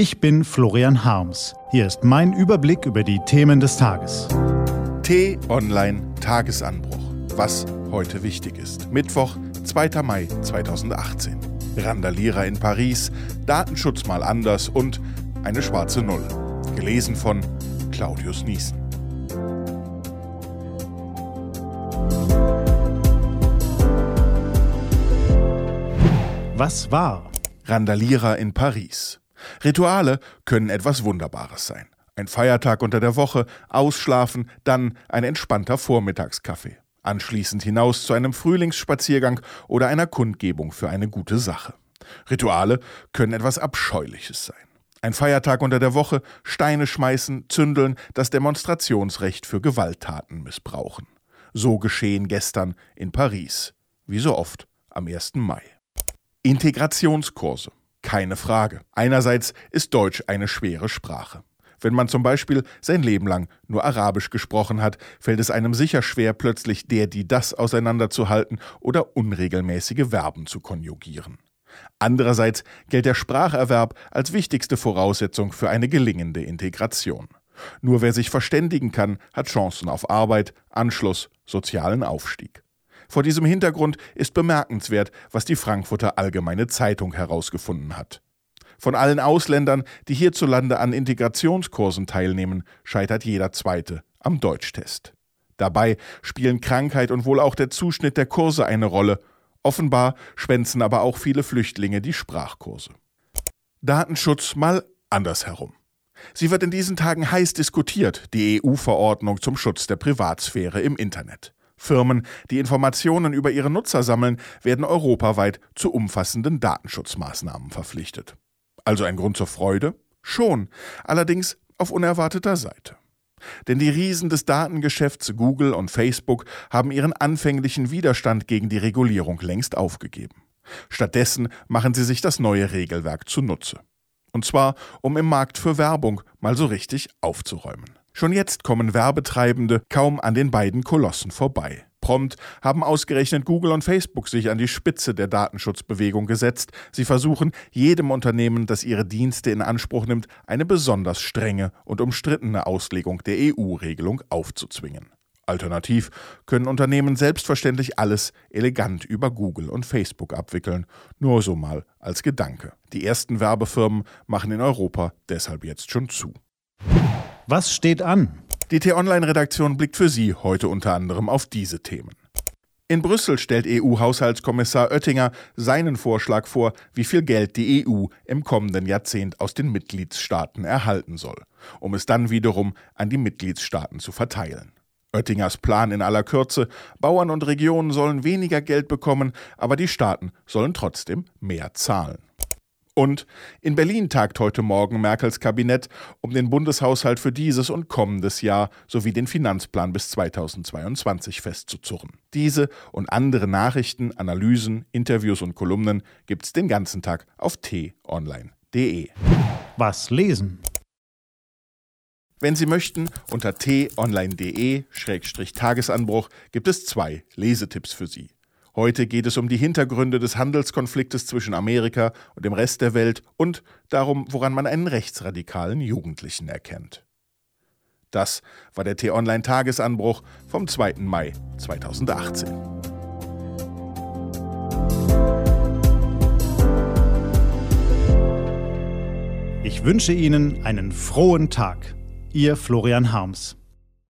Ich bin Florian Harms. Hier ist mein Überblick über die Themen des Tages. T-Online Tagesanbruch. Was heute wichtig ist. Mittwoch, 2. Mai 2018. Randalierer in Paris, Datenschutz mal anders und eine schwarze Null. Gelesen von Claudius Niesen. Was war? Randalierer in Paris. Rituale können etwas Wunderbares sein. Ein Feiertag unter der Woche, ausschlafen, dann ein entspannter Vormittagskaffee. Anschließend hinaus zu einem Frühlingsspaziergang oder einer Kundgebung für eine gute Sache. Rituale können etwas Abscheuliches sein. Ein Feiertag unter der Woche, Steine schmeißen, zündeln, das Demonstrationsrecht für Gewalttaten missbrauchen. So geschehen gestern in Paris. Wie so oft am 1. Mai. Integrationskurse. Keine Frage. Einerseits ist Deutsch eine schwere Sprache. Wenn man zum Beispiel sein Leben lang nur Arabisch gesprochen hat, fällt es einem sicher schwer, plötzlich der, die das auseinanderzuhalten oder unregelmäßige Verben zu konjugieren. Andererseits gilt der Spracherwerb als wichtigste Voraussetzung für eine gelingende Integration. Nur wer sich verständigen kann, hat Chancen auf Arbeit, Anschluss, sozialen Aufstieg. Vor diesem Hintergrund ist bemerkenswert, was die Frankfurter Allgemeine Zeitung herausgefunden hat. Von allen Ausländern, die hierzulande an Integrationskursen teilnehmen, scheitert jeder zweite am Deutschtest. Dabei spielen Krankheit und wohl auch der Zuschnitt der Kurse eine Rolle. Offenbar schwänzen aber auch viele Flüchtlinge die Sprachkurse. Datenschutz mal andersherum. Sie wird in diesen Tagen heiß diskutiert, die EU-Verordnung zum Schutz der Privatsphäre im Internet. Firmen, die Informationen über ihre Nutzer sammeln, werden europaweit zu umfassenden Datenschutzmaßnahmen verpflichtet. Also ein Grund zur Freude? Schon, allerdings auf unerwarteter Seite. Denn die Riesen des Datengeschäfts Google und Facebook haben ihren anfänglichen Widerstand gegen die Regulierung längst aufgegeben. Stattdessen machen sie sich das neue Regelwerk zunutze. Und zwar, um im Markt für Werbung mal so richtig aufzuräumen. Schon jetzt kommen Werbetreibende kaum an den beiden Kolossen vorbei. Prompt haben ausgerechnet Google und Facebook sich an die Spitze der Datenschutzbewegung gesetzt. Sie versuchen, jedem Unternehmen, das ihre Dienste in Anspruch nimmt, eine besonders strenge und umstrittene Auslegung der EU-Regelung aufzuzwingen. Alternativ können Unternehmen selbstverständlich alles elegant über Google und Facebook abwickeln, nur so mal als Gedanke. Die ersten Werbefirmen machen in Europa deshalb jetzt schon zu. Was steht an? Die T-Online-Redaktion blickt für Sie heute unter anderem auf diese Themen. In Brüssel stellt EU-Haushaltskommissar Oettinger seinen Vorschlag vor, wie viel Geld die EU im kommenden Jahrzehnt aus den Mitgliedstaaten erhalten soll, um es dann wiederum an die Mitgliedstaaten zu verteilen. Oettingers Plan in aller Kürze, Bauern und Regionen sollen weniger Geld bekommen, aber die Staaten sollen trotzdem mehr zahlen. Und in Berlin tagt heute Morgen Merkels Kabinett, um den Bundeshaushalt für dieses und kommendes Jahr sowie den Finanzplan bis 2022 festzuzurren. Diese und andere Nachrichten, Analysen, Interviews und Kolumnen gibt's den ganzen Tag auf t-online.de. Was lesen? Wenn Sie möchten, unter t-online.de-tagesanbruch gibt es zwei Lesetipps für Sie. Heute geht es um die Hintergründe des Handelskonfliktes zwischen Amerika und dem Rest der Welt und darum, woran man einen rechtsradikalen Jugendlichen erkennt. Das war der T-Online-Tagesanbruch vom 2. Mai 2018. Ich wünsche Ihnen einen frohen Tag. Ihr Florian Harms.